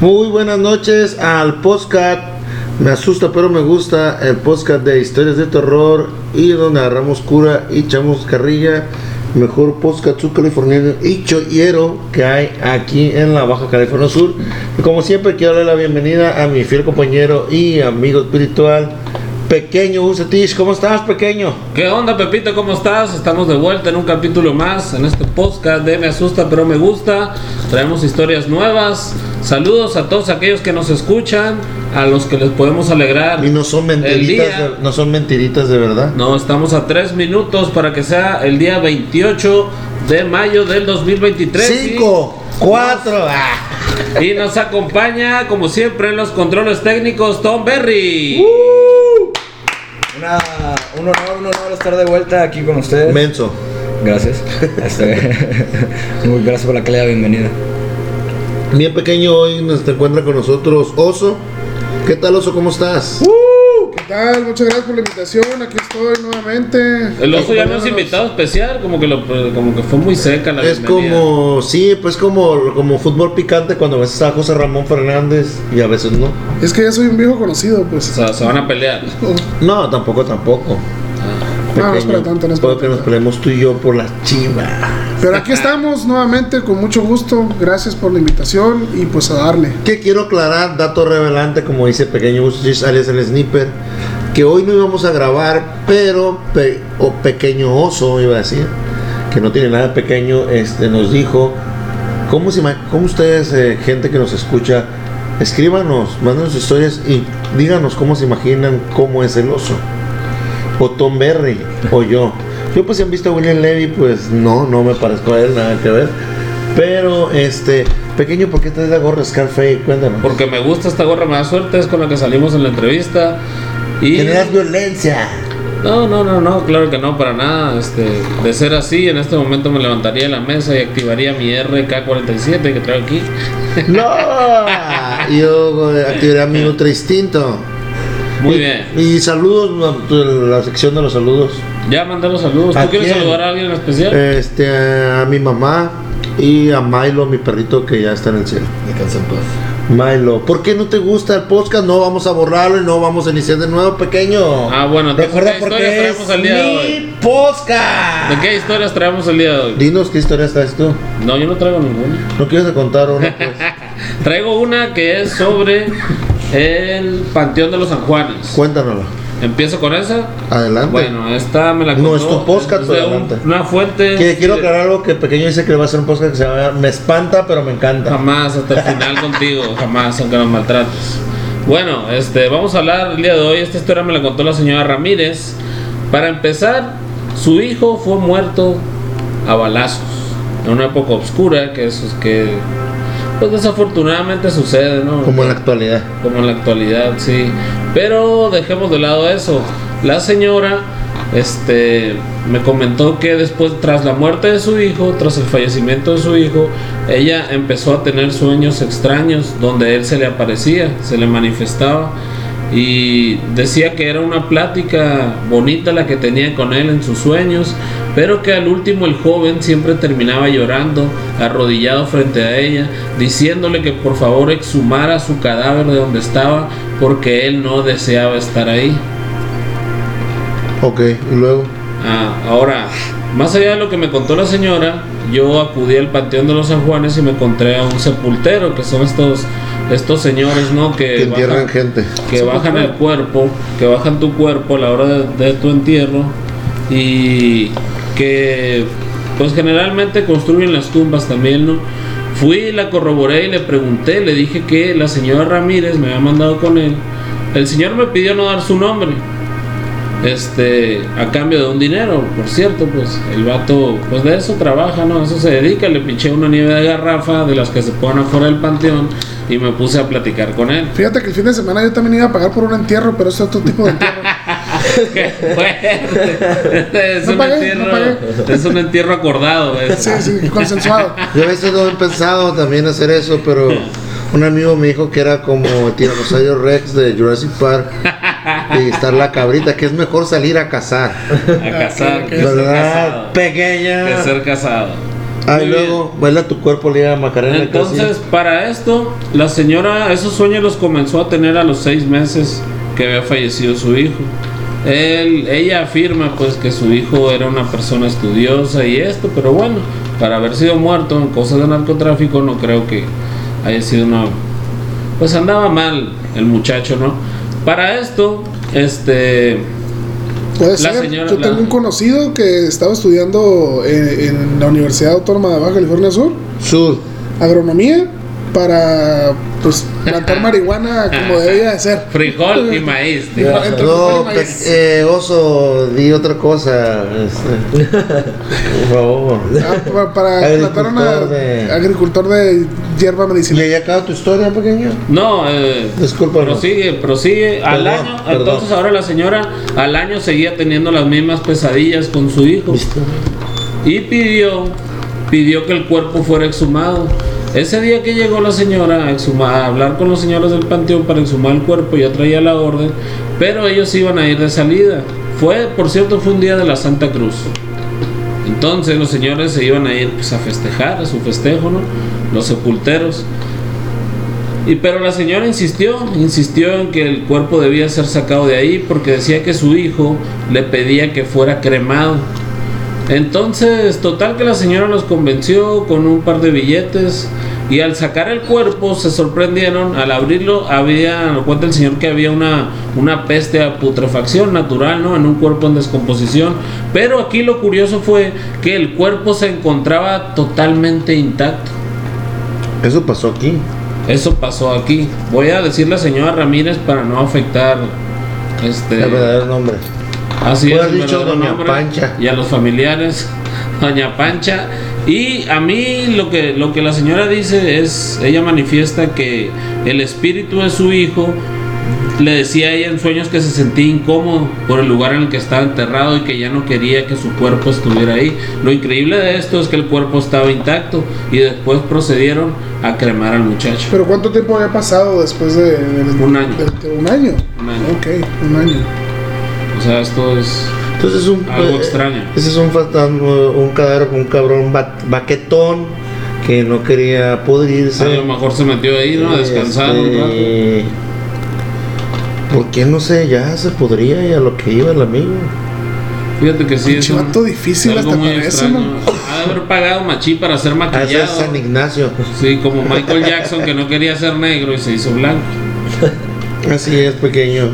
Muy buenas noches al podcast. Me asusta pero me gusta el podcast de historias de terror y donde agarramos cura y echamos carrilla. Mejor podcast subcaliforniano y chollero que hay aquí en la Baja California Sur. Y como siempre quiero darle la bienvenida a mi fiel compañero y amigo espiritual, Pequeño Usatish. ¿Cómo estás, pequeño? ¿Qué onda, Pepito? ¿Cómo estás? Estamos de vuelta en un capítulo más en este podcast de Me asusta pero me gusta. Traemos historias nuevas. Saludos a todos aquellos que nos escuchan, a los que les podemos alegrar. Y no son mentiritas, de, no son mentiritas de verdad. No, estamos a tres minutos para que sea el día 28 de mayo del 2023. Cinco, cuatro. ah. Y, y nos acompaña, como siempre, en los controles técnicos, Tom Berry. Una, un honor, un honor estar de vuelta aquí con ustedes. Menso. Gracias. Este, muy gracias por la calidad bienvenida. Bien pequeño, hoy nos te encuentra con nosotros Oso. ¿Qué tal Oso? ¿Cómo estás? ¿Qué tal? Muchas gracias por la invitación. Aquí estoy nuevamente. El oso ya no es invitado especial, como que, lo, como que fue muy seca la es bienvenida. como, sí, pues como, como fútbol picante cuando a veces está José Ramón Fernández y a veces no. Es que ya soy un viejo conocido, O pues. sea, se van a pelear. No, tampoco, tampoco. No, no es para tanto, no es Puedo para que nos tanto. peleemos tú y yo por las chivas. Pero aquí estamos nuevamente con mucho gusto. Gracias por la invitación y pues a darle. Que quiero aclarar, dato revelante, como dice Pequeño Bustis, alias el Sniper, que hoy no íbamos a grabar, pero pe- o Pequeño Oso, iba a decir, que no tiene nada pequeño, este, nos dijo, ¿cómo, se, cómo ustedes, eh, gente que nos escucha, escríbanos, mándenos historias y díganos cómo se imaginan cómo es el oso? O Tom Berry, o yo. Yo pues si han visto a William Levy, pues no, no me parezco a él, nada que ver. Pero, este, pequeño, ¿por qué traes la gorra Scarface? Cuéntanos. Porque me gusta esta gorra, me da suerte, es con la que salimos en la entrevista. Y... Generas violencia. No, no, no, no, claro que no, para nada. Este, de ser así, en este momento me levantaría de la mesa y activaría mi RK47 que traigo aquí. No, yo activaré mi otro instinto. Muy Y- bien. Y saludos, la sección de los saludos. Ya mandé los saludos. ¿A ¿Tú quieres quién? saludar a alguien en especial? Este, a mi mamá y a Milo, mi perrito que ya está en el cielo. Descansa en paz. Milo, ¿por qué no te gusta el podcast? No vamos a borrarlo y no vamos a iniciar de nuevo, pequeño. Ah, bueno, recuerda ¿qué porque traemos el día de hoy? mi podcast. ¿De qué historias traemos el día de hoy? Dinos qué historias traes tú. No, yo no traigo ninguna. ¿No quieres contar una? Pues? Traigo una que es sobre el Panteón de los San Juanes. Cuéntanosla. Empiezo con esa. Adelante. Bueno, esta me la No, contó. es tu podcast, de un- adelante. una fuente. Que quiero aclarar algo que Pequeño dice que le va a hacer un podcast que se llama Me espanta, pero me encanta. Jamás, hasta el final contigo, jamás, aunque nos maltrates. Bueno, este, vamos a hablar el día de hoy. Esta historia me la contó la señora Ramírez. Para empezar, su hijo fue muerto a balazos en una época oscura que es que pues desafortunadamente sucede, ¿no? Como en la actualidad. como en la actualidad, sí. Pero dejemos de lado eso. La señora este me comentó que después tras la muerte de su hijo, tras el fallecimiento de su hijo, ella empezó a tener sueños extraños donde él se le aparecía, se le manifestaba y decía que era una plática bonita la que tenía con él en sus sueños, pero que al último el joven siempre terminaba llorando, arrodillado frente a ella, diciéndole que por favor exhumara su cadáver de donde estaba porque él no deseaba estar ahí. Ok, y luego. Ah, ahora, más allá de lo que me contó la señora, yo acudí al Panteón de los San Juanes y me encontré a un sepultero, que son estos, estos señores, ¿no? Que, Que entierran bajan- gente. que bajan el cuerpo, que bajan tu cuerpo a la hora de, de tu entierro y que pues generalmente construyen las tumbas también, ¿no? Fui, la corroboré y le pregunté, le dije que la señora Ramírez me había mandado con él. El señor me pidió no dar su nombre. Este, a cambio de un dinero, por cierto, pues el vato, pues de eso trabaja, ¿no? Eso se dedica, le pinché una nieve de garrafa de las que se ponen afuera del panteón y me puse a platicar con él. Fíjate que el fin de semana yo también iba a pagar por un entierro, pero es otro tipo de entierro. Qué fuerte. Es No un pagué, entierro. no. Es un entierro acordado. Sí, sí, consensuado. Yo a veces no he pensado también hacer eso, pero un amigo me dijo que era como el tiranosaurio Rex de Jurassic Park y estar la cabrita, que es mejor salir a cazar. A casar. que ser ¿Verdad? casado. Pequeña. Que ser casado. Muy bien. luego, baila tu cuerpo, Liga Macarena. Entonces, para esto, la señora esos sueños los comenzó a tener a los seis meses que había fallecido su hijo. Él, ella afirma pues que su hijo era una persona estudiosa y esto, pero bueno, para haber sido muerto en cosas de narcotráfico no creo que haya sido una... Pues andaba mal el muchacho, ¿no? Para esto, este... Puede La ser. señora- Yo la- tengo un conocido que estaba estudiando en, en la Universidad Autónoma de Baja California Sur, Sur. agronomía, para pues plantar marihuana como debía de ser. Frijol y maíz. No, y maíz. eh, oso, di otra cosa. este, por favor. Ah, pa- para plantar una Agricultor de- agricultor de hierba ¿Y medicinal. ahí acaba tu historia, pequeño? No, eh, Discúlpame. prosigue, prosigue. Al año, perdón. entonces ahora la señora al año seguía teniendo las mismas pesadillas con su hijo y pidió, pidió que el cuerpo fuera exhumado. Ese día que llegó la señora a, hablar con los señores del panteón para exhumar el cuerpo, ya traía la orden, pero ellos iban a ir de salida. Fue, por cierto, fue un día de la Santa Cruz. Entonces los señores se iban a ir pues, a festejar, a su festejo. Los sepulteros. Y pero la señora insistió, insistió en que el cuerpo debía ser sacado de ahí porque decía que su hijo le pedía que fuera cremado. Entonces, total que la señora los convenció con un par de billetes y al sacar el cuerpo se sorprendieron, al abrirlo había, cuenta el señor que había una, una peste a putrefacción natural, ¿no? En un cuerpo en descomposición. Pero aquí lo curioso fue que el cuerpo se encontraba totalmente intacto. Eso pasó aquí. Eso pasó aquí. Voy a decirle a señora Ramírez para no afectar este El verdadero nombre. Así es, dicho doña nombre, Pancha. y a los familiares doña Pancha y a mí lo que lo que la señora dice es ella manifiesta que el espíritu de su hijo le decía a ella en sueños que se sentía incómodo por el lugar en el que estaba enterrado y que ya no quería que su cuerpo estuviera ahí. Lo increíble de esto es que el cuerpo estaba intacto y después procedieron a cremar al muchacho. Pero ¿cuánto tiempo había pasado después de, de- Un año. de- de un año? Un año. Ok, un año. O sea, esto es Entonces es un Algo eh, extraño. Ese es un fantasma, un cadáver con un cabrón ba- baquetón que no quería pudrirse. a lo mejor se metió ahí, ¿no? A descansar un rato. Este, ¿Por qué no sé? Ya se podría y a lo que iba el amigo. Fíjate que sí es Pinche vato difícil algo hasta muy para eso, extraño. ¿no? Ha de haber pagado machí para ser Ah, ese maquillado. es San Ignacio. Sí, como Michael Jackson que no quería ser negro y se hizo blanco. Así es, pequeño.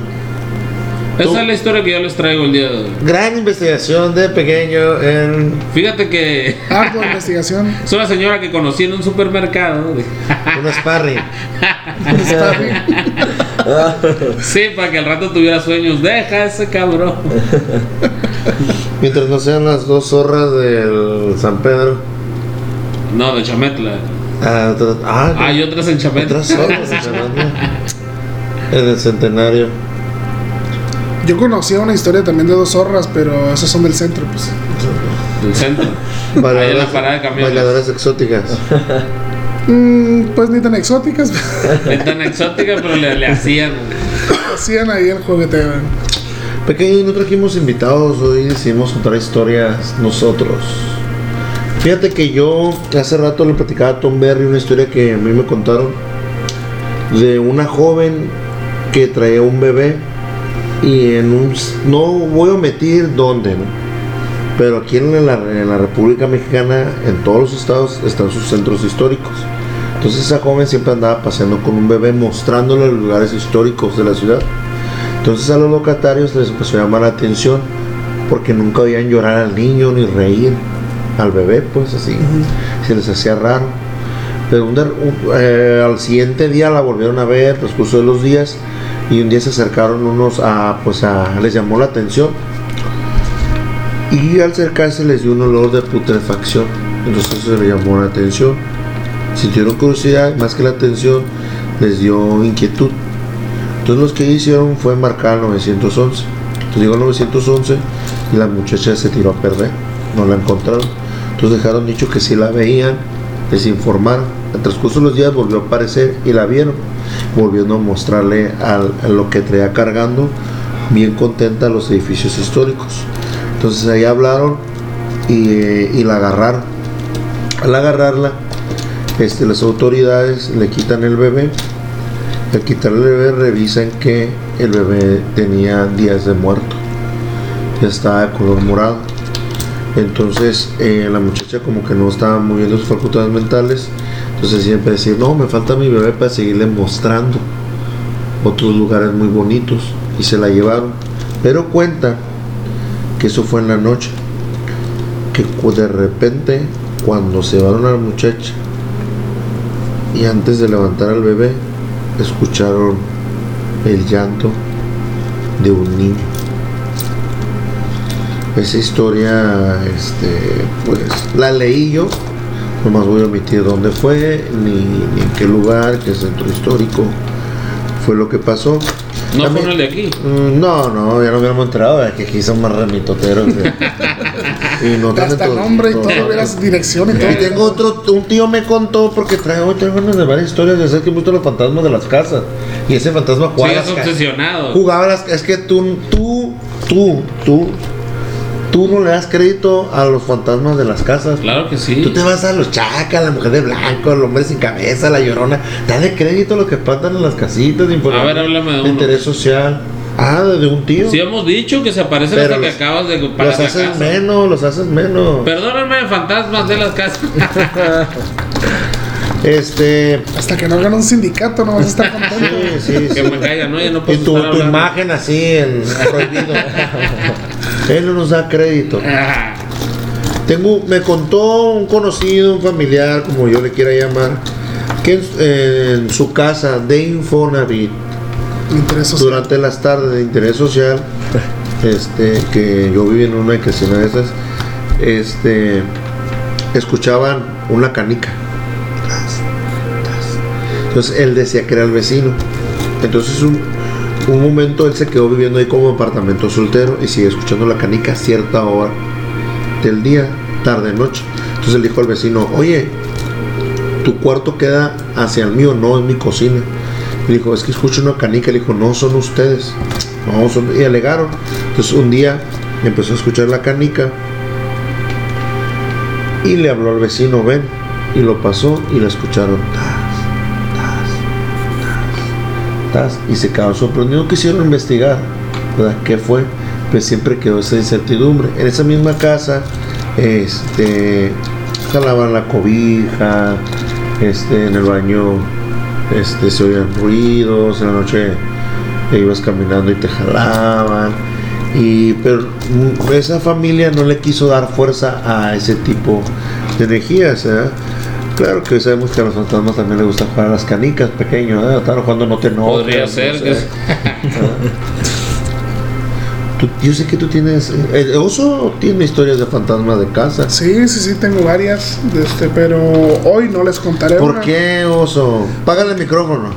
Tú- Esa es la historia que yo les traigo el día de hoy. Gran investigación de pequeño en Fíjate que Ardua investigación. es una señora que conocí en un supermercado. un sparring. Está bien. Sí, para que al rato tuviera sueños. Deja ese cabrón. Mientras no sean las dos zorras del San Pedro. No, de Chametla. Ah, ah, Hay otras en Chametla. otras zorras. Fernando. En el centenario. Yo conocía una historia también de dos zorras, pero esas son del centro, pues. Del centro. Ahí en la Bailadoras, parada de camiones. bailadoras exóticas. Mm, pues ni tan exóticas, Es tan exótica, pero le, le hacían. hacían ahí el jugueteo. Pequeño, no trajimos invitados, hoy decidimos contar historias nosotros. Fíjate que yo hace rato le platicaba a Tom Berry una historia que a mí me contaron de una joven que traía un bebé y en un... No voy a omitir dónde, ¿no? Pero aquí en la, en la República Mexicana, en todos los estados, están sus centros históricos. Entonces esa joven siempre andaba paseando con un bebé mostrándole los lugares históricos de la ciudad. Entonces a los locatarios les empezó a llamar la atención porque nunca veían llorar al niño ni reír al bebé, pues así. Se les hacía raro. Pero un un- eh, al siguiente día la volvieron a ver, transcurso de los días, y un día se acercaron unos a, pues a, les llamó la atención. Y al acercarse les dio un olor de putrefacción. Entonces se le llamó la atención. Sintieron curiosidad, más que la atención, les dio inquietud. Entonces los que hicieron fue marcar al 911. Entonces llegó el 911 y la muchacha se tiró a perder, no la encontraron. Entonces dejaron dicho que si la veían, les informaron. En transcurso de los días volvió a aparecer y la vieron, volviendo a mostrarle a lo que traía cargando, bien contenta los edificios históricos. Entonces ahí hablaron y, y la agarraron. Al agarrarla, este, las autoridades le quitan el bebé. Al quitarle el bebé revisan que el bebé tenía días de muerto. Ya estaba de color morado. Entonces eh, la muchacha como que no estaba moviendo sus facultades mentales. Entonces siempre decir, no, me falta mi bebé para seguirle mostrando otros lugares muy bonitos. Y se la llevaron. Pero cuenta que eso fue en la noche. Que de repente, cuando se llevaron a la muchacha y antes de levantar al bebé, escucharon el llanto de un niño. Esa historia, este, pues la leí yo, nomás voy a omitir dónde fue, ni, ni en qué lugar, qué centro histórico fue lo que pasó. No También- fue el de aquí. Mm, No, no, ya no hubiéramos enterado, es que aquí son más remitoteros. y no Hasta tienen nombre y todo, todo. verás dirección y todo. Y tengo otro, un tío me contó porque trae, hoy tengo ganas de varias historias de hacer que gustan los fantasmas de las casas. Y ese fantasma Sí, jugaba, es las ca- obsesionado. jugaba las es que tú, tú, tú, tú, tú no le das crédito a los fantasmas de las casas. Claro que sí. Tú te vas a los chacas, la mujer de blanco, el hombre sin cabeza, la llorona. Dale crédito a los que espantan en las casitas de. A ver, háblame de uno. interés social. Ah, de un tío. Sí hemos dicho que se aparecen Pero hasta que los- acabas de pagar los haces casa. menos, los haces menos. Perdónenme, fantasmas de las casas. Este. Hasta que no hagan un sindicato, no vas a estar contento. Sí, sí, que me caigan, ¿no? Ya no Y puedo tu, estar tu imagen así en prohibido. Él no nos da crédito. Tengo, me contó un conocido, un familiar, como yo le quiera llamar, que en, en su casa de Infonavit, durante las tardes de interés social, este, que yo viví en una ocasión de esas, este, escuchaban una canica. Entonces él decía que era el vecino. Entonces un, un momento él se quedó viviendo ahí como apartamento soltero y sigue escuchando la canica a cierta hora del día, tarde, noche. Entonces él dijo al vecino, oye, tu cuarto queda hacia el mío, no en mi cocina. Y dijo, es que escucho una canica. Le dijo, no, son ustedes. No. Y alegaron. Entonces un día empezó a escuchar la canica y le habló al vecino, ven. Y lo pasó y la escucharon. Y se quedaron sorprendidos. Quisieron investigar. ¿Qué fue? Pues siempre quedó esa incertidumbre. En esa misma casa, este, jalaban la cobija, este, en el baño, este, se oían ruidos, en la noche ibas caminando y te jalaban. Y, pero mm, esa familia no le quiso dar fuerza a ese tipo de energías. ¿eh? Claro que sabemos que a los fantasmas también les gusta jugar a las canicas pequeños, ¿eh? estar jugando no te enojes, Podría no ser sé. que es- Tú- yo sé que tú tienes. El oso tiene historias de fantasmas de casa. Sí, sí, sí, tengo varias, este, pero hoy no les contaré ¿Por una. qué, oso? Págale el micrófono.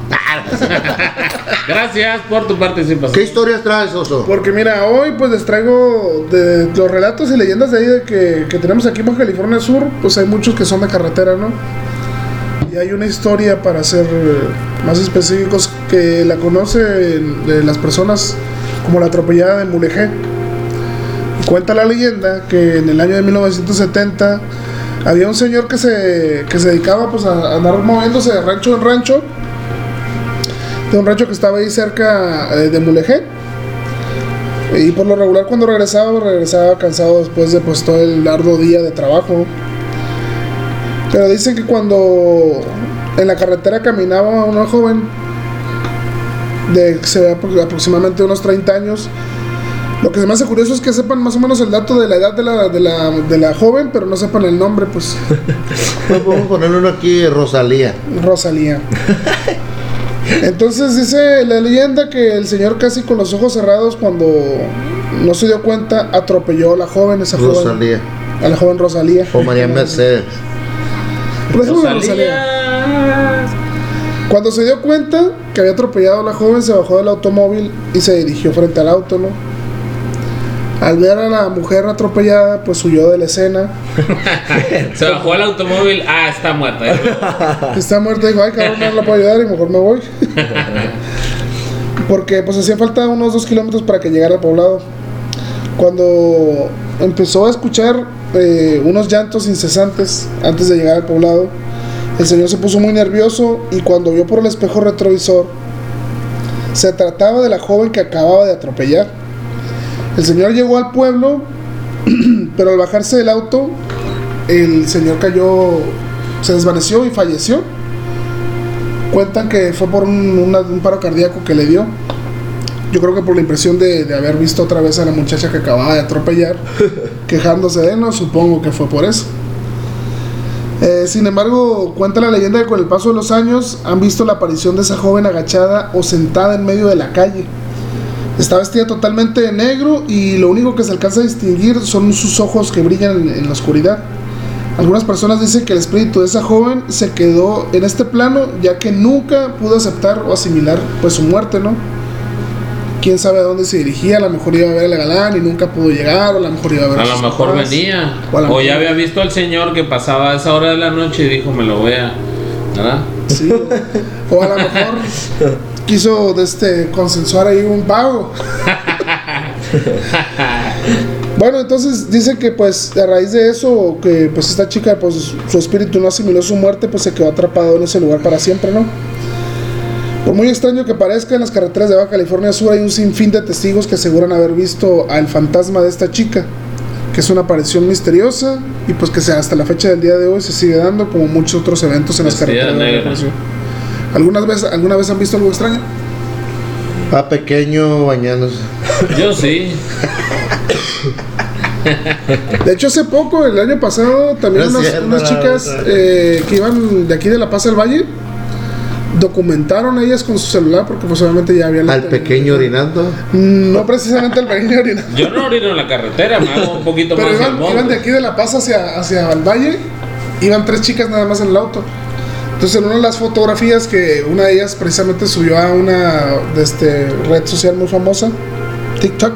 Gracias por tu participación. ¿Qué historias traes, oso? Porque mira, hoy pues les traigo de los relatos y leyendas de ahí de que, que tenemos aquí en Baja California Sur, pues hay muchos que son de carretera, ¿no? Y hay una historia para ser eh, más específicos que la conocen de las personas como la atropellada de Mulegé. Y cuenta la leyenda que en el año de 1970 había un señor que se, que se dedicaba pues a andar moviéndose de rancho en rancho, de un rancho que estaba ahí cerca eh, de Mulegé. Y por lo regular cuando regresaba, regresaba cansado después de pues todo el largo día de trabajo. Pero dicen que cuando en la carretera caminaba una joven de se ve aproximadamente unos 30 años. Lo que se me hace curioso es que sepan más o menos el dato de la edad de la, de la, de la joven, pero no sepan el nombre, pues Pues Podemos ponerle uno aquí, Rosalía. Rosalía. Entonces dice la leyenda que el señor casi con los ojos cerrados cuando no se dio cuenta atropelló a la joven, esa joven, Rosalía. a la joven Rosalía. O María Mercedes. Rosalía. Rosalía. Cuando se dio cuenta que había atropellado a la joven, se bajó del automóvil y se dirigió frente al auto, ¿no? Al ver a la mujer atropellada, pues huyó de la escena. Se bajó al automóvil. Ah, está muerta. Está muerta y dijo, ay cabrón, no la puedo ayudar y mejor me voy. Porque pues hacía falta unos dos kilómetros para que llegara al poblado. Cuando empezó a escuchar eh, unos llantos incesantes antes de llegar al poblado, el señor se puso muy nervioso y cuando vio por el espejo retrovisor, se trataba de la joven que acababa de atropellar. El señor llegó al pueblo, pero al bajarse del auto, el señor cayó, se desvaneció y falleció. Cuentan que fue por un, una- un paro cardíaco que le dio. Yo creo que por la impresión de, de haber visto otra vez a la muchacha que acababa de atropellar, quejándose de él, no supongo que fue por eso. Eh, sin embargo, cuenta la leyenda que con el paso de los años han visto la aparición de esa joven agachada o sentada en medio de la calle. Está vestida totalmente de negro y lo único que se alcanza a distinguir son sus ojos que brillan en, en la oscuridad. Algunas personas dicen que el espíritu de esa joven se quedó en este plano ya que nunca pudo aceptar o asimilar pues su muerte, ¿no? Quién sabe a dónde se dirigía, a lo mejor iba a ver al galán y nunca pudo llegar, o a lo mejor iba a ver A lo sus mejor papás, venía. o a lo ya había visto al señor que pasaba a esa hora de la noche y dijo, me lo voy a... ¿Verdad? Sí, o a lo mejor quiso este, consensuar ahí un pago. Bueno, entonces dice que pues a raíz de eso, que pues esta chica, pues su espíritu no asimiló su muerte, pues se quedó atrapado en ese lugar para siempre, ¿no? Por muy extraño que parezca, en las carreteras de Baja California Sur hay un sinfín de testigos que aseguran haber visto al fantasma de esta chica, que es una aparición misteriosa y pues que se- hasta la fecha del día de hoy se sigue dando como muchos otros eventos en las carreteras de Baja. California. ¿Algunas veces, ¿Alguna vez han visto algo extraño? A pequeño bañándose. Yo sí. De hecho, hace poco, el año pasado, también unas, cierto, unas la chicas eh, que iban de aquí de La Paz al Valle documentaron ellas con su celular porque pues obviamente ya habían... Al pequeño orinando. No precisamente al pequeño orinando. Yo no orino en la carretera, me hago un poquito Pero más iban, iban de aquí de La Paz hacia, hacia el Valle, iban tres chicas nada más en el auto. Entonces en una de las fotografías que una de ellas precisamente subió a una de este, red social muy famosa, TikTok,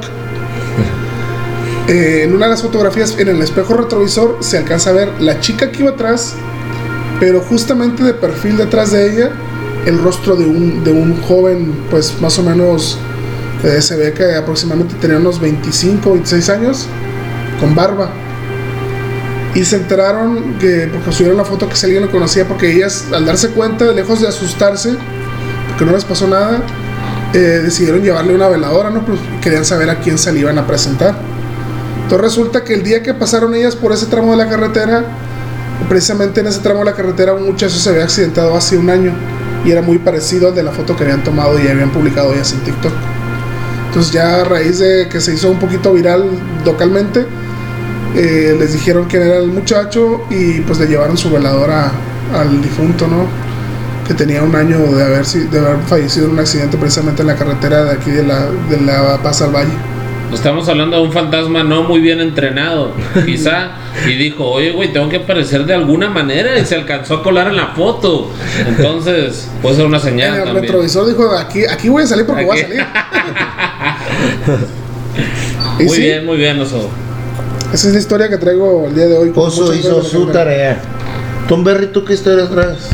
eh, en una de las fotografías en el espejo retrovisor se alcanza a ver la chica que iba atrás, pero justamente de perfil detrás de ella el rostro de un, de un joven, pues más o menos eh, se ve que aproximadamente tenía unos 25, 26 años, con barba. Y se enteraron que, porque subieron la foto que si alguien lo conocía, porque ellas, al darse cuenta, lejos de asustarse, porque no les pasó nada, eh, decidieron llevarle una veladora, ¿no? Pues querían saber a quién se le iban a presentar. Entonces resulta que el día que pasaron ellas por ese tramo de la carretera, precisamente en ese tramo de la carretera, un muchacho se había accidentado hace un año y era muy parecido al de la foto que habían tomado y habían publicado ellas en TikTok. Entonces ya a raíz de que se hizo un poquito viral localmente, eh, les dijeron quién era el muchacho y pues le llevaron su veladora al difunto, ¿no? Que tenía un año de haber, si- de haber fallecido en un accidente precisamente en la carretera de aquí de la, de la Paz al Valle. Estamos hablando de un fantasma no muy bien entrenado, quizá, y dijo, oye, güey, tengo que aparecer de alguna manera, y se alcanzó a colar en la foto. Entonces, puede ser una En señal el también. retrovisor dijo, aquí, aquí voy a salir porque voy a salir. Muy sí, bien, muy bien, Oso. esa es la historia que traigo el día de hoy. Oso hizo su tarea. Tom Berry, ¿tú qué historias traes?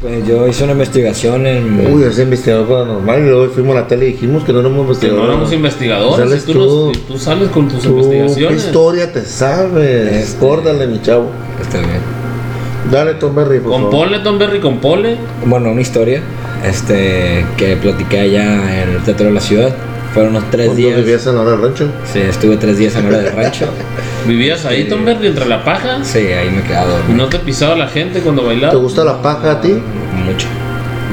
Pues yo hice una investigación en. Uy, es investigador paranormal y luego fuimos a la tele y dijimos que no éramos Que no investigadores. éramos investigadores, tú, tú. sales con tus Tú, ¿Qué investigaciones. historia te sabes? Este- Córdale, mi chavo. Está bien. Dale, Tom Berry, por favor. Compole, Tom Berry, compole. Bueno, una historia este, que platiqué allá en el Teatro de la Ciudad. Fueron unos tres ¿Cuánto días. vivías en la hora del rancho? Sí, estuve tres días en hora del rancho. ¿Vivías ahí, Tom Berry, entre la paja? Sí, ahí me quedaba ¿Y dormido. no te pisaba la gente cuando ¿Te bailaba? gusta la paja a ti? Mucho.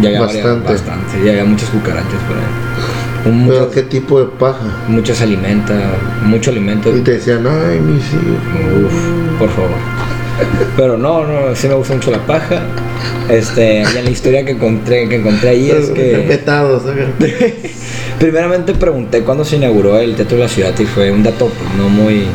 Ya había varias- Bastante. bastante. Ya había muchas cucarachas por ahí. Un- ¿Pero qué tipo de paja? muchos alimentos, mucho alimento. Y te decían, ay, mis hijos. Uf, por favor. Pero no, no, sí me gusta mucho la paja. Este, y en la historia que encontré, que encontré ahí es que Petados, ¿sabes? primeramente pregunté cuándo se inauguró el Teatro de la Ciudad y fue un dato no muy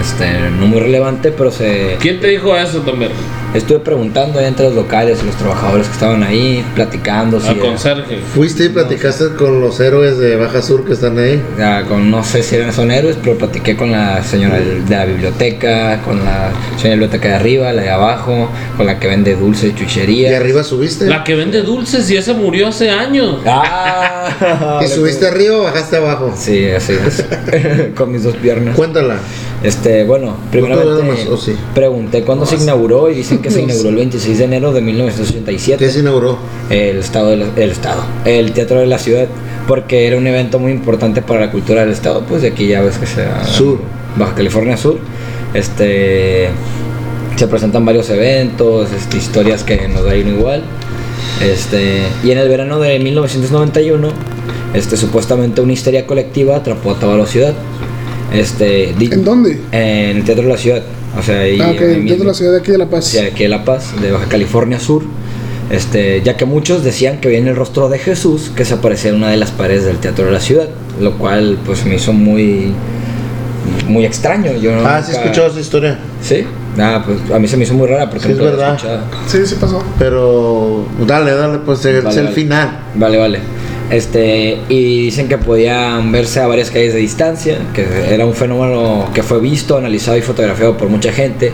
este, no muy relevante, pero se ¿Quién te dijo eso, Tom Berry? estuve preguntando ahí entre los locales y los trabajadores que estaban ahí, platicando. si Al era- conserje. Fuiste y platicaste con los héroes de Baja Sur que están ahí. ya, con, no sé si eran son héroes, pero platiqué con la señora de la biblioteca, con la señora de la biblioteca de arriba, la de abajo, con la que vende dulces, Y chuchería. arriba subiste. La que vende dulces y esa murió hace años. Ah, Y subiste arriba o bajaste abajo. Sí, así es. con mis dos piernas. Cuéntala. Este, bueno, primeramente más, pregunté cuándo se inauguró y dicen que se inauguró el 26 de enero de 1987. ¿Qué se inauguró? El estado, del el estado, el teatro de la ciudad, porque era un evento muy importante para la cultura del estado, pues de aquí ya ves que se Sur. Baja California Sur, este, se presentan varios eventos, este, historias que nos da igual, este, y en el verano de 1991, este, supuestamente una histeria colectiva atrapó a toda la ciudad, este, di- ¿En dónde? en el teatro de la ciudad, o sea, ahí, Ah, ok, ahí dentro mismo. de la ciudad de aquí de La Paz. Sí, aquí de La Paz, de Baja California Sur. Este, ya que muchos decían que veían el rostro de Jesús que se aparecía en una de las paredes del teatro de la ciudad, lo cual pues me hizo muy muy extraño. Yo Ah, sí he nunca- escuchado esa historia. Sí. Ah, pues a mí se me hizo muy rara porque Sí, es verdad. escuchado. Sí, sí pasó. Pero dale, dale, pues es Vale, el vale. final. Vale, vale. Este, y dicen que podían verse a varias calles de distancia, que era un fenómeno que fue visto, analizado y fotografiado por mucha gente,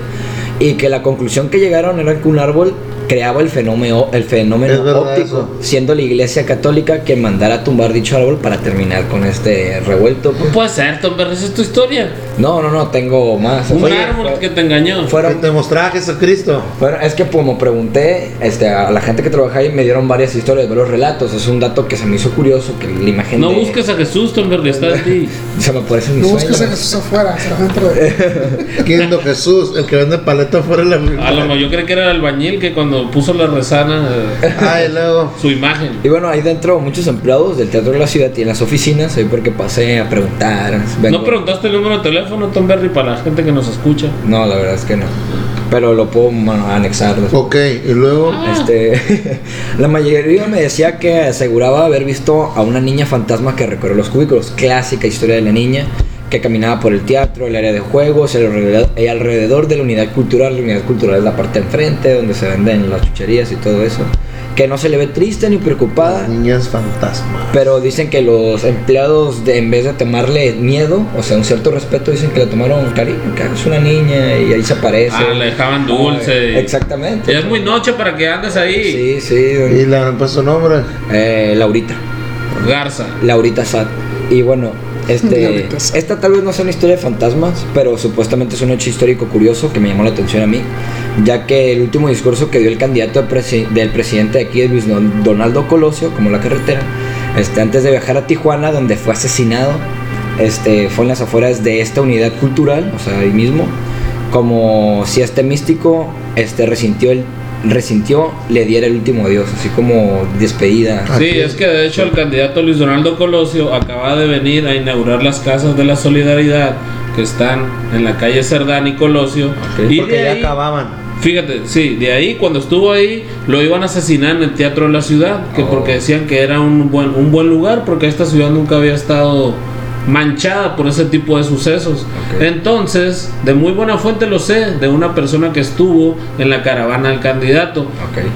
y que la conclusión que llegaron era que un árbol creaba el fenómeno, el fenómeno óptico, eso. siendo la iglesia católica quien mandara a tumbar dicho árbol para terminar con este revuelto. pues. No puede ser, Tom Berry, esa es tu historia. No, no, no, tengo más. Un árbol fue- que te engañó. Que fueron te mostraba a Jesucristo. Bueno, es que como pregunté este, a la gente que trabaja ahí, me dieron varias historias, varios relatos. Es un dato que se me hizo curioso, que la imagen No de- busques a Jesús, Tom Berry, está en ti. Se me aparece en mis No busques a sueños. Jesús afuera, dentro de. ¿Quién es Jesús? El que vende paleta fuera de la A lo mejor yo creí que era el albañil que cuando puso la rezana eh, Ay, luego. su imagen. Y bueno, ahí dentro muchos empleados del Teatro de la Ciudad y en las oficinas, ahí porque pasé a preguntar. vengo- ¿No preguntaste el número de teléfono, Tom Berry, para la gente que nos escucha? No, la verdad es que no. Pero lo puedo bueno, anexar. después. Ok, y luego. Este, la mayoría me decía que aseguraba haber visto a una niña fantasma que recorrió los cubículos. Clásica historia de la niña que caminaba por el teatro, el área de juegos, el alrededor, y alrededor de la unidad cultural. La unidad cultural es la parte de enfrente donde se venden las chucherías y todo eso. Que no se le ve triste ni preocupada. Niñas fantasmas. Pero dicen que los empleados, de, en vez de tomarle miedo, o sea, un cierto respeto, dicen que le tomaron cariño, que es una niña y ahí se aparece. Ah, le dejaban dulce. Exactamente. Y es muy noche para que andes ahí. Sí, sí. Y le han puesto nombre. Eh, Laurita. Garza. Laurita Sad. Y bueno, este, esta tal vez no sea una historia de fantasmas, pero supuestamente es un hecho histórico curioso que me llamó la atención a mí, ya que el último discurso que dio el candidato de presi- del presidente de aquí, Luis Don- Donaldo Colosio, como la carretera, este, antes de viajar a Tijuana, donde fue asesinado, este, fue en las afueras de esta unidad cultural, o sea, ahí mismo, como si este místico este, resintió, el, resintió le diera el último adiós, así como despedida. Sí, es que de hecho el candidato Luis Donaldo Colosio acaba de venir a inaugurar las casas de la solidaridad que están en la calle Cerdán y Colosio. Y Porque de ya ahí, acababan. fíjate, sí, de ahí cuando estuvo ahí lo iban a asesinar en el Teatro de la Ciudad, que Oh. porque decían que era un buen, un buen lugar, porque esta ciudad nunca había estado manchada por ese tipo de sucesos. Entonces, de muy buena fuente lo sé, de una persona que estuvo en la caravana del candidato.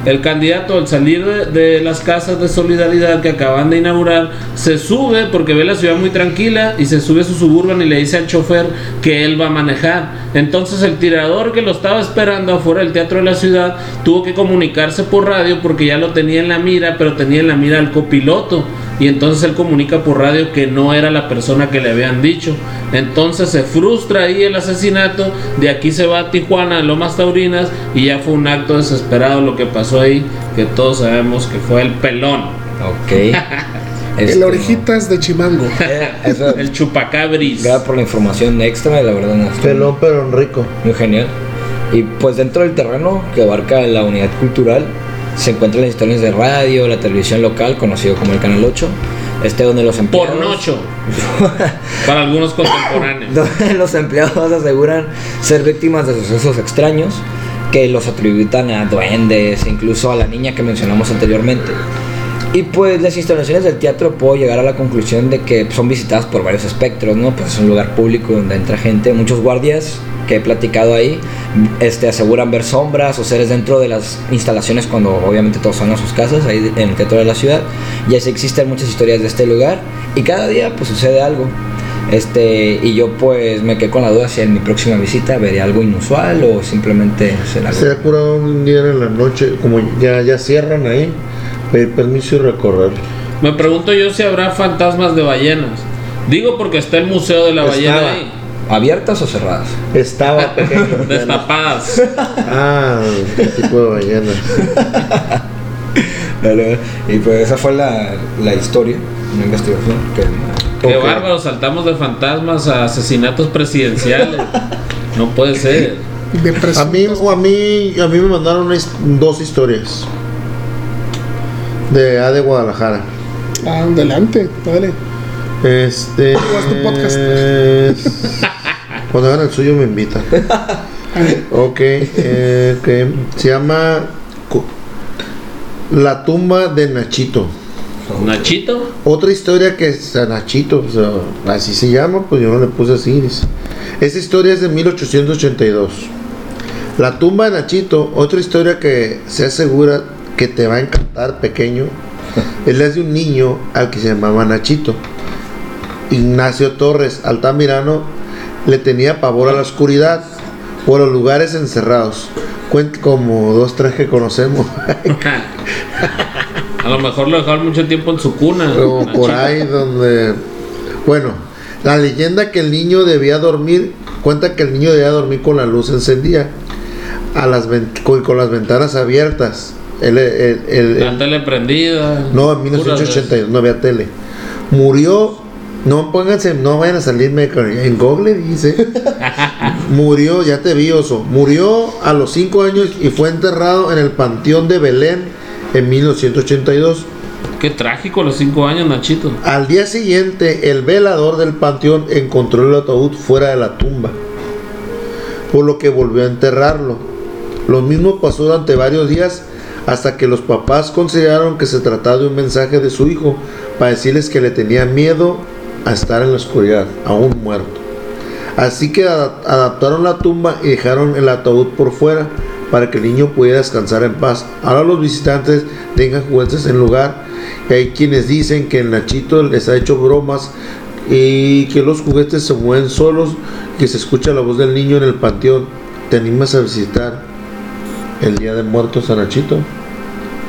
El candidato al salir de, de las casas de solidaridad que acaban de inaugurar se sube porque ve la ciudad muy tranquila y se sube a su suburban y le dice al chofer que él va a manejar. Entonces el tirador que lo estaba esperando afuera del teatro de la ciudad tuvo que comunicarse por radio porque ya lo tenía en la mira, pero tenía en la mira al copiloto. Y entonces él comunica por radio que no era la persona que le habían dicho. Entonces se frustra ahí el asesinato. De aquí se va a Tijuana, a Lomas Taurinas. Y ya fue un acto desesperado lo que pasó ahí. Que todos sabemos que fue el pelón. Ok. Este, El orejitas de Chimango. eh, El chupacabris. Gracias por la información extra, la verdad no Pelón, pero rico. muy genial. Y pues dentro del terreno que abarca la unidad cultural se encuentran las historias de radio, la televisión local, conocido como el Canal 8, este donde los empleados... Pornocho. Para algunos contemporáneos. donde los empleados aseguran ser víctimas de sucesos extraños que los atributan a duendes, incluso a la niña que mencionamos anteriormente. Y pues las instalaciones del teatro puedo llegar a la conclusión de que son visitadas por varios espectros, ¿no? Pues es un lugar público donde entra gente, muchos guardias que he platicado ahí, este, aseguran ver sombras o seres dentro de las instalaciones cuando obviamente todos van a sus casas, ahí en el teatro de la ciudad. Y así existen muchas historias de este lugar y cada día pues sucede algo. Este, y yo pues me quedé con la duda si en mi próxima visita veré algo inusual o simplemente será algo. Se ha curado un día en la noche, como ya, ya cierran ahí, pedir permiso y recorrer. Me pregunto yo si habrá fantasmas de ballenas. Digo porque está el museo de la ballena ahí. ¿Abiertas o cerradas? Estaba pequeño. Destapadas. ah, qué tipo de ballenas. Vale, Y pues esa fue la, la historia, una investigación que... Qué bárbaro, saltamos de fantasmas a asesinatos presidenciales. No puede ser. A mí, o a mí, a mí me mandaron dos historias de A de Guadalajara. Ah, adelante, dale. Este. es tu podcast. es- Cuando hagan el suyo me invitan. Ok, eh, que se llama La tumba de Nachito. Nachito. Otra historia que es a Nachito, o sea, así se llama, pues yo no le puse así. dice. Esa historia es de 1882. La tumba de Nachito, otra historia que se asegura que te va a encantar, pequeño, es la de un niño al que se llamaba Nachito. Ignacio Torres Altamirano le tenía pavor a la oscuridad o a los lugares encerrados. Cuenta como dos, tres que conocemos. A lo mejor lo dejaron mucho tiempo en su cuna. o por ahí donde bueno la leyenda que el niño debía dormir cuenta que el niño debía dormir con la luz encendida a las con las ventanas abiertas el, el- el- La el- tele prendida. no en Puras 1982 no había tele murió no pónganse no vayan a salirme en Google dice murió ya te vi oso murió a los 5 años y fue enterrado en el panteón de Belén en 1982 veces. Qué trágico los cinco años, Nachito. Al día siguiente, el velador del panteón encontró el ataúd fuera de la tumba, por lo que volvió a enterrarlo. Lo mismo pasó durante varios días hasta que los papás consideraron que se trataba de un mensaje de su hijo para decirles que le tenía miedo a estar en la oscuridad, aún muerto. Así que ada- adaptaron la tumba y dejaron el ataúd por fuera para que el niño pudiera descansar en paz. Ahora los visitantes tengan juguetes en lugar y hay quienes dicen que el Nachito les ha hecho bromas y que los juguetes se mueven solos que se escucha la voz del niño en el panteón. ¿Te animas a visitar el Día de Muertos a Nachito?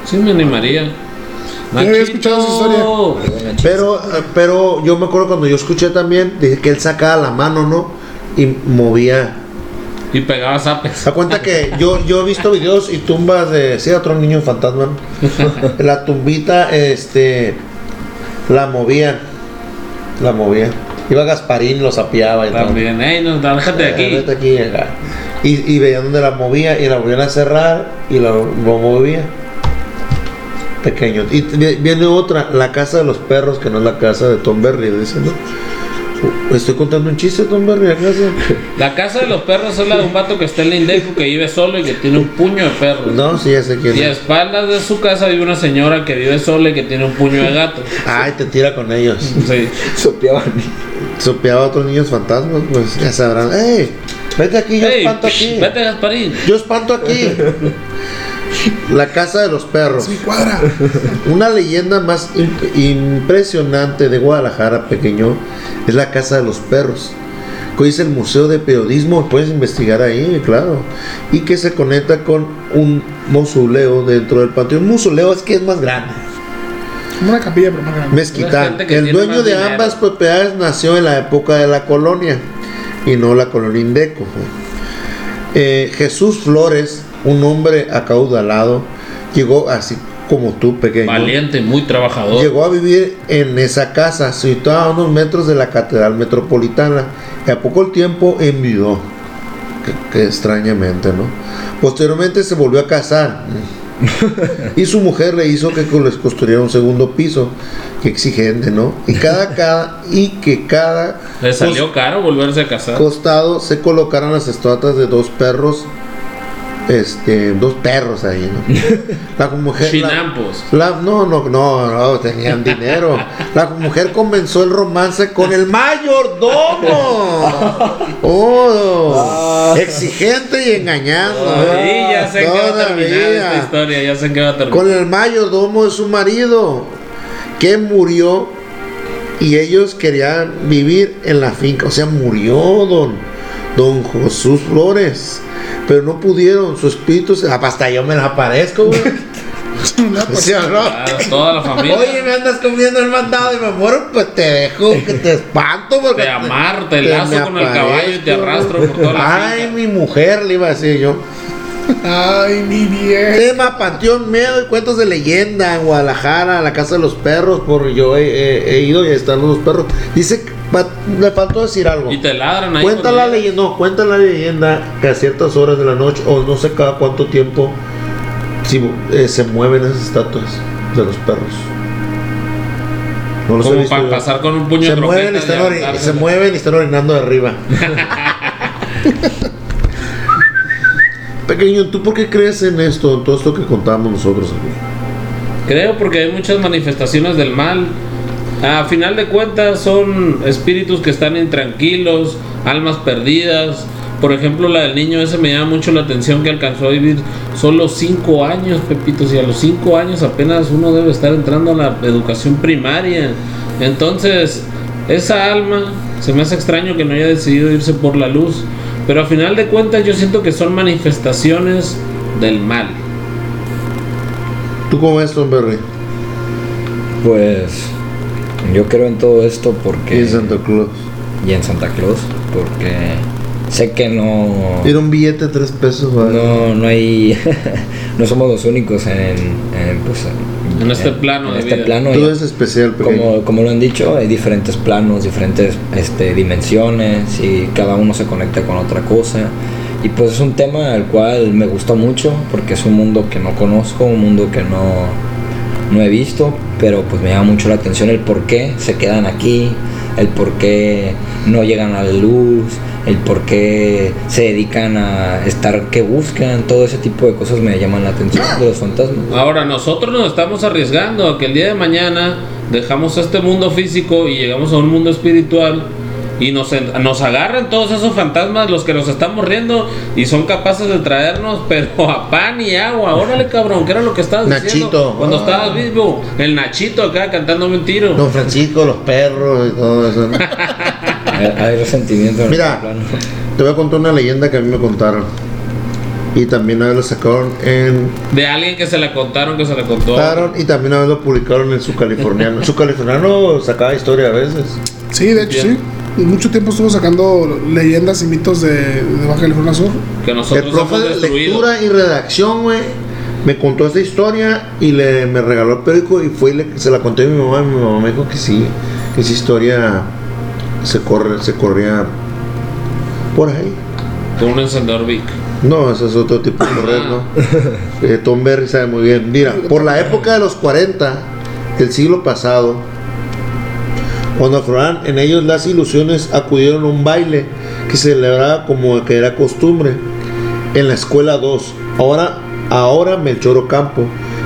Sí, me animaría. había escuchado esa historia. Pero, pero yo me acuerdo cuando yo escuché también, dije que él sacaba la mano, ¿no? Y movía Y pegaba zapes. Da cuenta que yo, yo he visto videos y tumbas de. Sí, otro niño fantasma. La tumbita, este. La movían. La movían. Iba Gasparín, lo sapeaba y todo. También. Ey, no, déjate de Eh, aquí. vete aquí, acá. Y, y veían donde la movía y la volvían a cerrar y la, lo movía. Pequeño. Y viene otra, la casa de los perros, que no es la casa de Tom Berry, dicen, ¿no? Estoy contando un chiste, Tom Berry, ¿acaso? La casa de los perros es la de un vato que está en la Indeco que vive solo y que tiene un puño de perros. No, sí, ya sé quién Y a es. espaldas de su casa vive una señora que vive sola y que tiene un puño de gato. Ay, te tira con ellos. Sí. Sopeaban. Sopeaba a otros niños fantasmas, pues ya sabrán. ¡Ey! Vete aquí, yo Ey, espanto aquí. vete Gasparín. Yo espanto aquí. La casa de los perros. Mi cuadra. Una leyenda más imp- impresionante de Guadalajara, pequeño, es la casa de los perros. Que hoy es el Museo de Periodismo, puedes investigar ahí, claro. Y que se conecta con un mausoleo dentro del panteón. Un mausoleo es que es más grande. Una capilla, pero más grande. Mezquitán. El dueño de dinero. ambas propiedades nació en la época de la colonia y no la colonia Indeco. Eh, Jesús Flores, un hombre acaudalado, llegó así como tú, pequeño. Valiente, muy trabajador. Llegó a vivir en esa casa, situada a unos metros de la Catedral Metropolitana, y a poco el tiempo enviudó. Que, que extrañamente, ¿no? Posteriormente se volvió a casar. Y su mujer le hizo que les construyera un segundo piso. Que exigente, ¿no? Y cada, cada, y que cada Le salió caro volverse a casar. costado se colocaron las estatuas de dos perros este, dos perros ahí, ¿no? La mujer. Chinampos. la- no, no, no, no, tenían dinero. La mujer comenzó el romance con el mayordomo. Oh, exigente y engañando. Sí, ya sé qué va a terminar esta historia, ya sé qué va a terminar. Con el mayordomo de su marido, que murió y ellos querían vivir en la finca. O sea, murió don, don Jesús Flores. Pero no pudieron, su espíritu se. ah, Hasta yo me la aparezco, güey. ¿Sí o no? Ah, toda la familia. Oye, me andas comiendo el mandado y me muero, pues te dejo, que te espanto porque Te amarro, te que lazo con el caballo y te arrastro por toda la Ay, finca. mi mujer, le iba a decir yo. Ay, mi bien. Tema, Panteón, Miedo y Cuentos de Leyenda en Guadalajara, la Casa de los Perros, por yo he, he- he ido y están los perros. Dice, le faltó decir algo. Y te ladran ahí. Cuenta la leyenda, no, cuenta la leyenda que a ciertas horas de la noche, o no sé cada cuánto tiempo, si, eh, se mueven esas estatuas de los perros. No los he Como visto para pasar con un puño se de mueven, y están y se mueven y están orinando de arriba. Pequeño, ¿tú por qué crees en esto, en todo esto que contábamos nosotros aquí? Creo porque hay muchas manifestaciones del mal. A final de cuentas son espíritus que están intranquilos, almas perdidas. Por ejemplo, la del niño ese me llama mucho la atención que alcanzó a vivir solo 5 años, Pepitos, y a los 5 años apenas uno debe estar entrando a la educación primaria. Entonces, esa alma se me hace extraño que no haya decidido irse por la luz. Pero a final de cuentas yo siento que son manifestaciones del mal. ¿Tú cómo ves, Tom Berry? Pues yo creo en todo esto Y porque en Santa Claus. y en Santa Claus porque sé que no Era un billete de tres pesos, ¿vale? no no hay no somos los únicos en, en, pues, En este plano en de este vida. plano y- eres especial, pequeño. como, como lo han dicho, hay diferentes planos, diferentes este, dimensiones y cada uno se conecta con otra cosa. Y pues es un tema al cual me gusta mucho porque es un mundo que no conozco, un mundo que no, no he visto, pero pues me llama mucho la atención el por qué se quedan aquí, el por qué no llegan a la luz, el por qué se dedican a estar, que buscan, todo ese tipo de cosas me llaman la atención de los fantasmas. Ahora, nosotros nos estamos arriesgando a que el día de mañana dejamos este mundo físico y llegamos a un mundo espiritual y nos, nos agarran todos esos fantasmas, los que nos estamos riendo y son capaces de traernos, pero a pan y agua. Órale, cabrón, ¿qué era lo que estabas diciendo Nachito. cuando Ah. estabas vivo? El Nachito acá cantándome un tiro. Don Francisco, los perros y todo eso. Hay, resentimiento en Mira, plano. te voy a contar una leyenda que a mí me contaron. Y también una vez lo sacaron en. De alguien que se la contaron, que se la contó. Contaron y también una vez lo publicaron en su californiano. su californiano sacaba historia a veces. Sí, de hecho, Bien. sí. Y mucho tiempo estuvo sacando leyendas y mitos de, de Baja California Sur. Que El nosotros profe hemos de lectura y redacción, güey, me contó esta historia y le, me regaló el periódico y fue y le- se la conté a mi mamá y mi mamá me dijo que sí, que esa historia se corre, se corría por ahí. Con un encendedor Vic. No, ese es otro tipo de correr, ¿no? Eh, Tom Berry sabe muy bien. Mira, por la época de los 40 del siglo pasado, cuando afloraban en ellos las ilusiones, acudieron a un baile que se celebraba como que era costumbre en la escuela 2. Ahora, ahora Melchor Ocampo.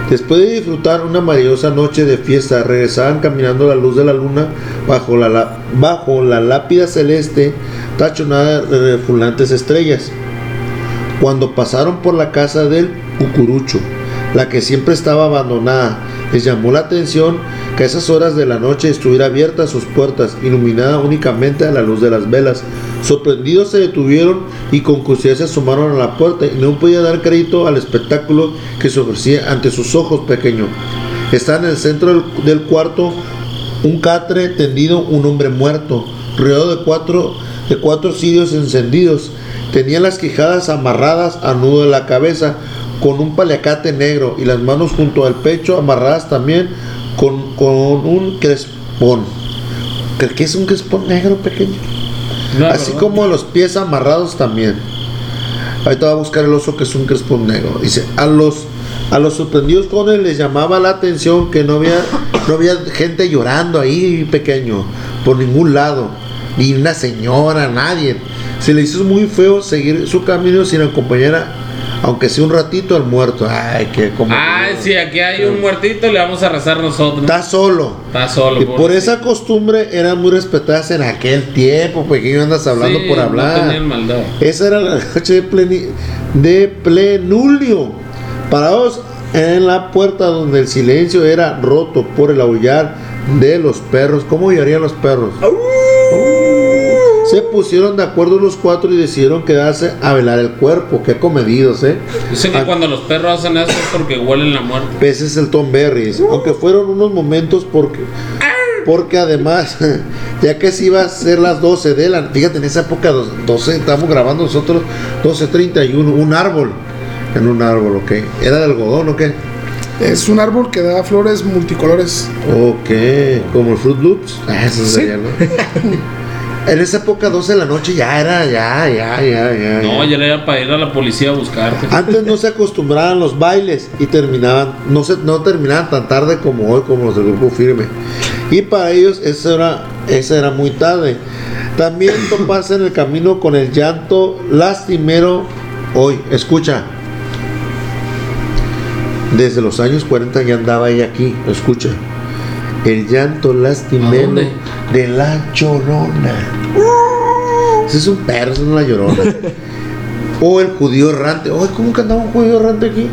Después de disfrutar una maravillosa noche de fiesta, regresaban caminando a la luz de la luna bajo la, bajo la lápida celeste tachonada de refulantes estrellas. Cuando pasaron por la casa del cucurucho, la que siempre estaba abandonada, les llamó la atención que a esas horas de la noche estuviera abierta sus puertas, iluminada únicamente a la luz de las velas. Sorprendidos se detuvieron y con curiosidad se asomaron a la puerta y no podía dar crédito al espectáculo que se ofrecía ante sus ojos pequeños. Está en el centro del, cuarto un catre tendido, un hombre muerto, rodeado de cuatro, de cuatro encendidos. Tenía las quijadas amarradas a nudo de la cabeza con un paliacate negro y las manos junto al pecho amarradas también con, con un crespón. ¿Qué es un crespón negro pequeño? No, Así como los pies amarrados también. Ahorita va a buscar el oso que es un crespón negro. Dice, a los a los sorprendidos jóvenes les llamaba la atención que no había no había gente llorando ahí pequeño por ningún lado, ni una señora, nadie. Se les hizo muy feo seguir su camino sin acompañar a, aunque sea un ratito al muerto. Ay, que como. Ay, sí, aquí hay un muertito, le vamos a rezar nosotros. Está solo. Está solo. Y por esa costumbre eran muy respetadas en aquel tiempo, pues que andas hablando Sí, por No hablar. tenían maldad. Esa era la noche de, pleni- de plenulio. Parados en la puerta donde el silencio era roto por el aullar de los perros. ¿Cómo aullarían los perros? Se pusieron de acuerdo los cuatro y decidieron quedarse a velar el cuerpo. Qué comedidos, ¿eh? Dicen que Ah. cuando los perros hacen eso es porque huelen la muerte. Ese es el Tom Berry. Aunque fueron unos momentos porque. Porque además, ya que se iba a ser las 12 de la. Fíjate, en esa época, dos- 12, estamos grabando nosotros 12.31, un árbol. En un árbol, ok. ¿Era de algodón o qué? Es un árbol que da flores multicolores. Ok, como el Fruit Loops. Ah, eso sería, ¿no? en esa época, 12 de la noche, ya era, ya, ya, ya, ya. No, ya. ya le era para ir a la policía a buscarte. Antes no se acostumbraban los bailes y terminaban, no se, no terminaban tan tarde como hoy, como los del grupo firme. Y para ellos eso era, eso era muy tarde. También toparse en el camino con el llanto lastimero hoy. Escucha. Desde los años 40 ya andaba ella aquí. Escucha. El llanto ¿A lastimero de la llorona. Ese es un perro, es una llorona. O el judío errante. Ay, ¿cómo que andaba un judío errante aquí?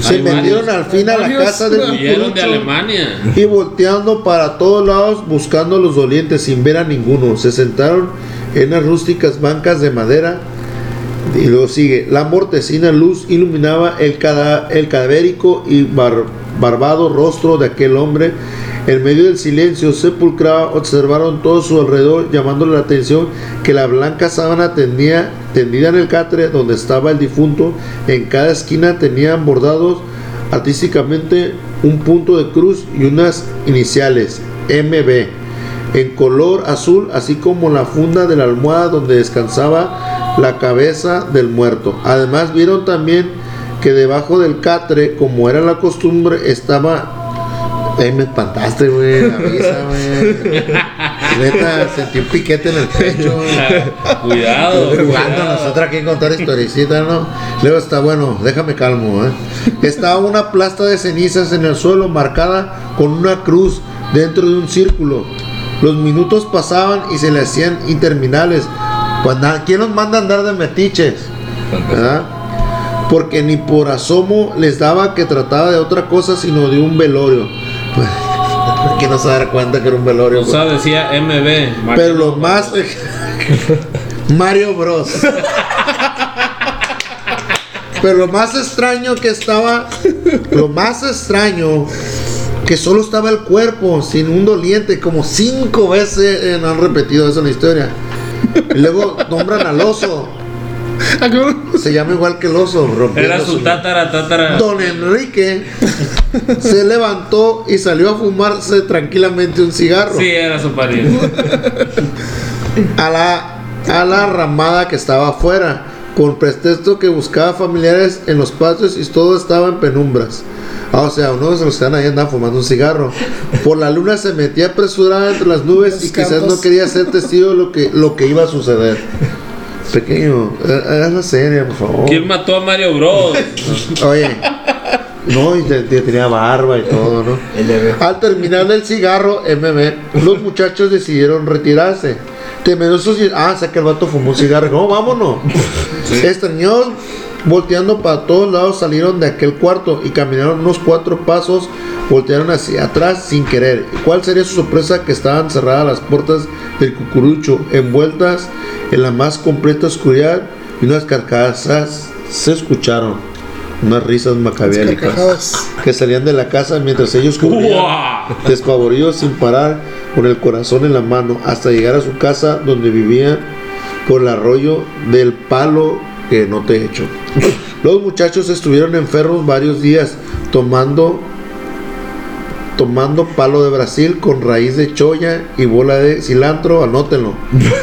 Se metieron al fin a la casa del de Alemania. y volteando para todos lados buscando a los dolientes sin ver a ninguno. Se sentaron en las rústicas bancas de madera. Y luego sigue, la mortecina luz iluminaba el, cada- el cadavérico y bar- barbado rostro de aquel hombre. En medio del silencio sepulcral observaron todo su alrededor, llamándole la atención que la blanca sábana tendía, tendida en el catre donde estaba el difunto. En cada esquina tenían bordados artísticamente un punto de cruz y unas iniciales, MB, en color azul, así como la funda de la almohada donde descansaba la cabeza del muerto. Además vieron también que debajo del catre, como era la costumbre, estaba... Me espantaste, güey. Neta, sentí un piquete en el pecho. Cuidado. Jugando nosotros aquí contar historicita, ¿no? Luego está bueno, déjame calmo, ¿eh? Estaba una plasta de cenizas en el suelo marcada con una cruz dentro de un círculo. Los minutos pasaban y se le hacían interminables. Nada, ¿quién nos manda a andar de metiches? ¿Verdad? Porque ni por asomo les daba que trataba de otra cosa sino de un velorio. Pues, ¿Quién no se da cuenta que era un velorio? O sea, decía MB. Pero lo más. Mario Bros. Pero lo más extraño que estaba. Lo más extraño. Que solo estaba el cuerpo, sin un doliente. Como cinco veces eh, han repetido eso en la historia. Y luego nombran al oso. Se llama igual que el oso. Era su tatara, tatara. Don Enrique se levantó y salió a fumarse tranquilamente un cigarro. Sí, era su pariente. a la, a la ramada que estaba afuera, con pretexto que buscaba familiares en los patios y todo estaba en penumbras. Ah, o sea, uno de los que están ahí andaba fumando un cigarro. Por la luna se metía apresurada entre las nubes y quizás no quería ser testigo de lo que, lo que iba a suceder. Pequeño, haz la serie, por favor. ¿Quién mató a Mario Bros? Oye, no, y te- te- tenía barba y todo, ¿no? Al terminar el cigarro, MB, los muchachos decidieron retirarse. Temerosos y... Ah, que el vato fumó un cigarro. No, vámonos. Extrañados, volteando para todos lados, salieron de aquel cuarto y caminaron unos cuatro pasos, voltearon hacia atrás sin querer. ¿Y ¿Cuál sería su sorpresa? Que estaban cerradas las puertas del cucurucho, envueltas en la más completa oscuridad y unas carcajadas se escucharon. Unas risas macabiélicas Carcajadas. que salían de la casa mientras ellos corrían despavoridos sin parar, con el corazón en la mano, hasta llegar a su casa donde vivían por el arroyo del palo que no te echo. Los muchachos estuvieron enfermos varios días, tomando tomando palo de Brasil con raíz de choya y bola de cilantro, anótenlo,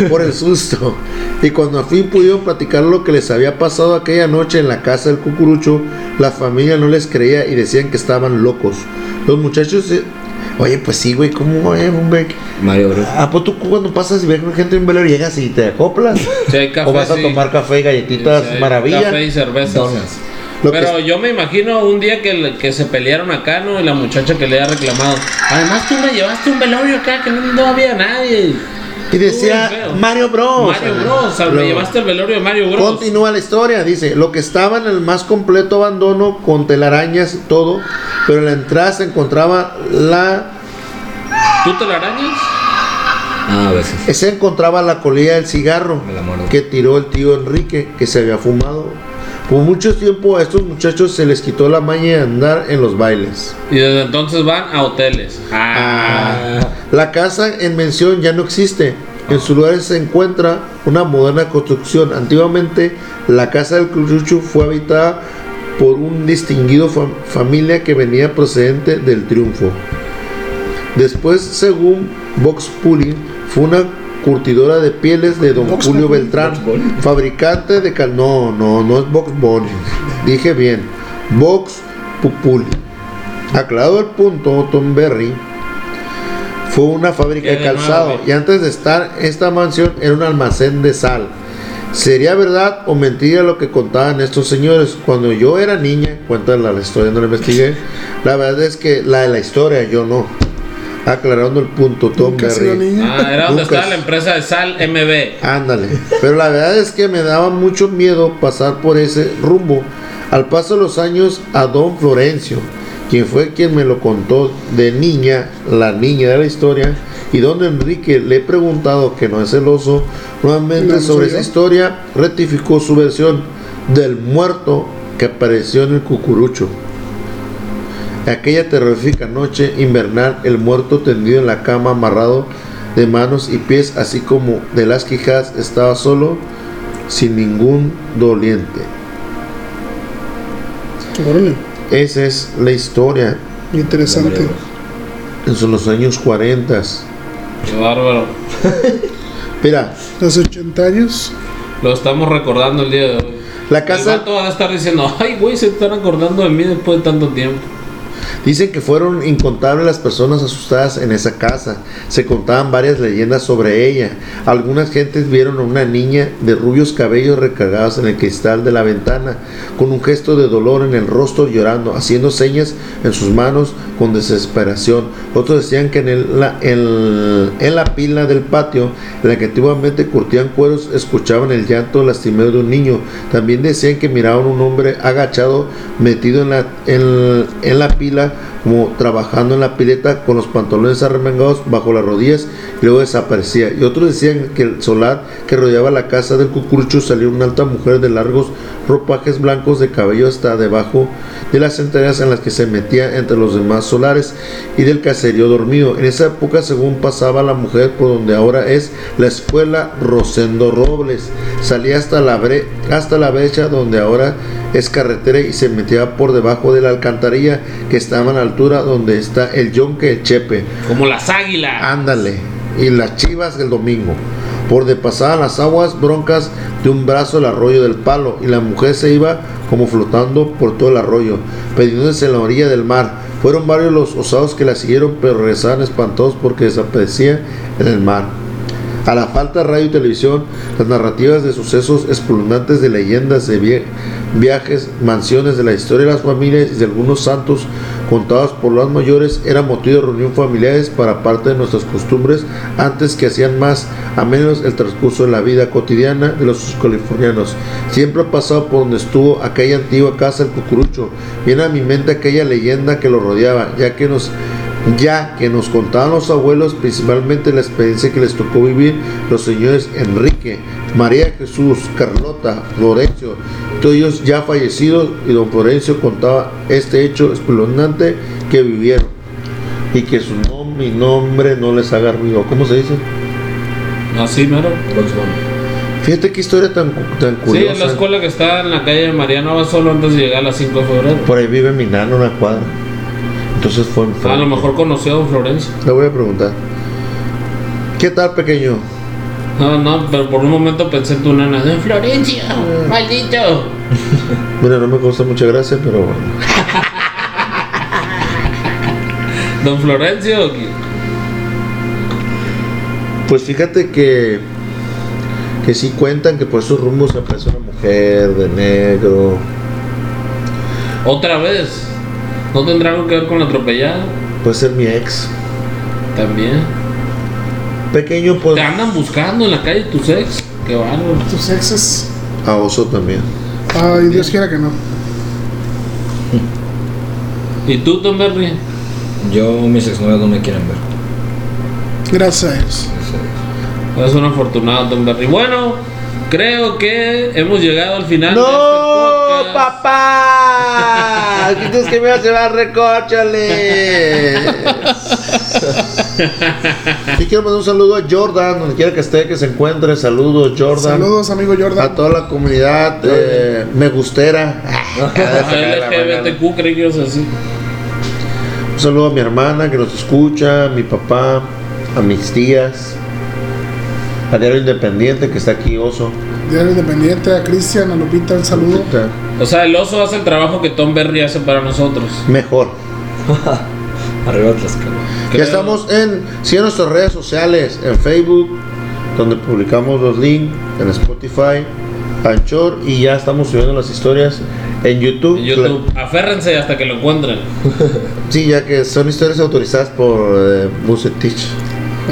por el susto. Y cuando al fin pudieron platicar lo que les había pasado aquella noche en la casa del cucurucho, la familia no les creía y decían que estaban locos. Los muchachos, eh, oye, pues sí, güey, ¿cómo, eh, hombre? Mario Bros. Ah, pues tú cuando pasas y ves con gente en velero llegas y te acoplas. Si hay café, o vas a sí. tomar café y galletitas Sí, hay maravilla. Café y cervezas. Lo Pero yo me imagino un día que, que se pelearon acá, ¿no? Y la muchacha que le ha reclamado. Además, tú me llevaste un velorio acá que no, no había nadie. Y decía Uy. Mario Bros. Mario Bros. O sea, me llevaste el velorio de Mario Bros. Continúa la historia, dice, lo que estaba en el más completo abandono, con telarañas y todo, pero en la entrada se encontraba la, ¿Tú te la arañas? Ah, a veces. se encontraba la colilla del cigarro que tiró el tío Enrique, que se había fumado. Por mucho tiempo a estos muchachos se les quitó la maña de andar en los bailes. Y desde entonces van a hoteles. Ah. Ah, la casa en mención ya no existe. En su lugar se encuentra una moderna construcción. Antiguamente la casa del Curucho fue habitada por un distinguido fam- familia que venía procedente del triunfo. Después, según Vox Puli, fue una curtidora de pieles de don Julio Beltrán, fabricante de cal... No, no, no es Vox Bunny. Dije bien. Vox Populi. Aclarado el punto, Tom Berry fue una fábrica de calzado y antes de estar esta mansión era un almacén de sal. ¿Sería verdad o mentira lo que contaban estos señores? Cuando yo era niña, cuentan la, la historia, no la investigué, la verdad es que la de la historia yo no. Aclarando el punto, Tom Berry. Ah, era donde Lucas. estaba la empresa de sal MB. Ándale. Pero la verdad es que me daba mucho miedo pasar por ese rumbo. Al paso de los años, a don Florencio, quien fue quien me lo contó de niña, la niña de la historia, y don Enrique le he preguntado que no es celoso, nuevamente No, sobre esa historia, rectificó su versión del muerto que apareció en el cucurucho. Aquella terrorífica noche invernal, el muerto tendido en la cama, amarrado de manos y pies, así como de las quijas, estaba solo, sin ningún doliente. Órale, Esa es la historia interesante. en los años 40. Qué bárbaro. Mira, Hace 80 años. Lo estamos recordando el día de hoy. la El casa vato va a estar diciendo, ay, güey, se están acordando de mí después de tanto tiempo. Dicen que fueron incontables las personas asustadas en esa casa. Se contaban varias leyendas sobre ella. Algunas gentes vieron a una niña de rubios cabellos recargados en el cristal de la ventana, con un gesto de dolor en el rostro llorando, haciendo señas en sus manos con desesperación. Otros decían que en, el- la, en- la pila del patio, en la que antiguamente curtían cueros, escuchaban el llanto lastimero de un niño. También decían que miraban un hombre agachado, metido en la, en la pila, como trabajando en la pileta con los pantalones arremangados bajo las rodillas y luego desaparecía. Y otros decían que el solar que rodeaba la casa del cucurucho salió una alta mujer de largos ropajes blancos de cabello hasta debajo de las entrañas en las que se metía entre los demás solares y del caserío dormido. En esa época, según pasaba la mujer por donde ahora es la escuela Rosendo Robles, salía hasta la, bre- hasta la brecha donde ahora es carretera y se metía por debajo de la alcantarilla que estaba a la altura donde está el yonque Chepe. Como las águilas. Ándale. Y las chivas del domingo. Por de pasaban las aguas broncas de un brazo el arroyo del palo. Y la mujer se iba como flotando por todo el arroyo, perdiéndose en la orilla del mar. Fueron varios los osados que la siguieron, pero regresaban espantados porque desaparecía en el mar. A la falta de radio y televisión, las narrativas de sucesos espeluznantes de leyendas de viajes, mansiones de la historia de las familias y de algunos santos contados por los mayores eran motivo de reunión familiares para parte de nuestras costumbres antes que hacían más a menos el transcurso de la vida cotidiana de los californianos. Siempre ha pasado por donde estuvo aquella antigua casa del cucurucho. Viene a mi mente aquella leyenda que lo rodeaba, ya que nos ya que nos contaban los abuelos, principalmente la experiencia que les tocó vivir los señores Enrique, María Jesús, Carlota, Florencio, todos ellos ya fallecidos, y don Florencio contaba este hecho espeluznante que vivieron y que su nombre y nombre no les haga ruido. ¿Cómo se dice? Así, mero. Fíjate qué historia tan, tan Sí, curiosa. es la escuela que está en la calle Mariano va solo antes de llegar a las 5 de febrero. Por ahí vive mi nana una cuadra. Entonces fue en A lo mejor conoció a don Florencio. Le voy a preguntar. ¿Qué tal, pequeño? No, no, pero por un momento pensé en tu nana. Don Florencio, maldito. Mira, no me causa mucha gracia, pero bueno. Don Florencio. Pues fíjate que que sí cuentan que por esos rumbos aparece una mujer de negro. Otra vez. ¿No tendrá algo que ver con la atropellada? Puede ser mi ex. También. Pequeño, pues. Te andan buscando en la calle tus ex. Qué bárbaro. Tus exes. A oso también. Ay, Dios quiera que no. ¿Y tú, Tom Berry? Yo, mis exnovios no me quieren ver. Gracias a Dios. Es un afortunado, Tom Berry. Bueno, creo que hemos llegado al final de ¡No, este papá! Aquí tienes que me vas a llevar recóchale. Y quiero mandar un saludo a Jordan, donde quiera que esté, que se encuentre. Saludos, Jordan. Saludos, amigo A Jordan. toda la comunidad eh, me gustera. LGBTQ, creí que a decir. Un saludo a mi hermana que nos escucha, a mi papá, a mis tías, a Diario Independiente que está aquí, oso. Diario Independiente, a Cristian, a Lupita, un saludo. O sea, el oso hace el trabajo que Tom Berry hace para nosotros. Mejor. Arriba Tlaxcala. Ya estamos en, sí, en nuestras redes sociales, en Facebook, donde publicamos los links, en Spotify, Anchor, y ya estamos subiendo las historias en YouTube. En YouTube. Aférrense hasta que lo encuentren. Sí, ya que son historias autorizadas por eh, Bucetich,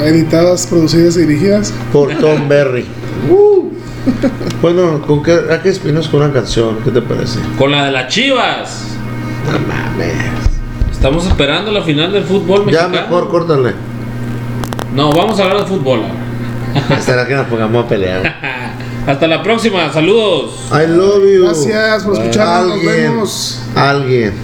Editadas, producidas y dirigidas. por Tom Berry. Bueno, ¿con qué, ¿a qué despinos con una canción? ¿Qué te parece? Con la de las chivas. No mames. Estamos esperando la final del fútbol Ya mexicano. mejor córtale. No, vamos a hablar de fútbol. Será que nos pongamos a pelear. Hasta la próxima. Saludos. I love you. Gracias por escucharnos. Nos vemos. Alguien.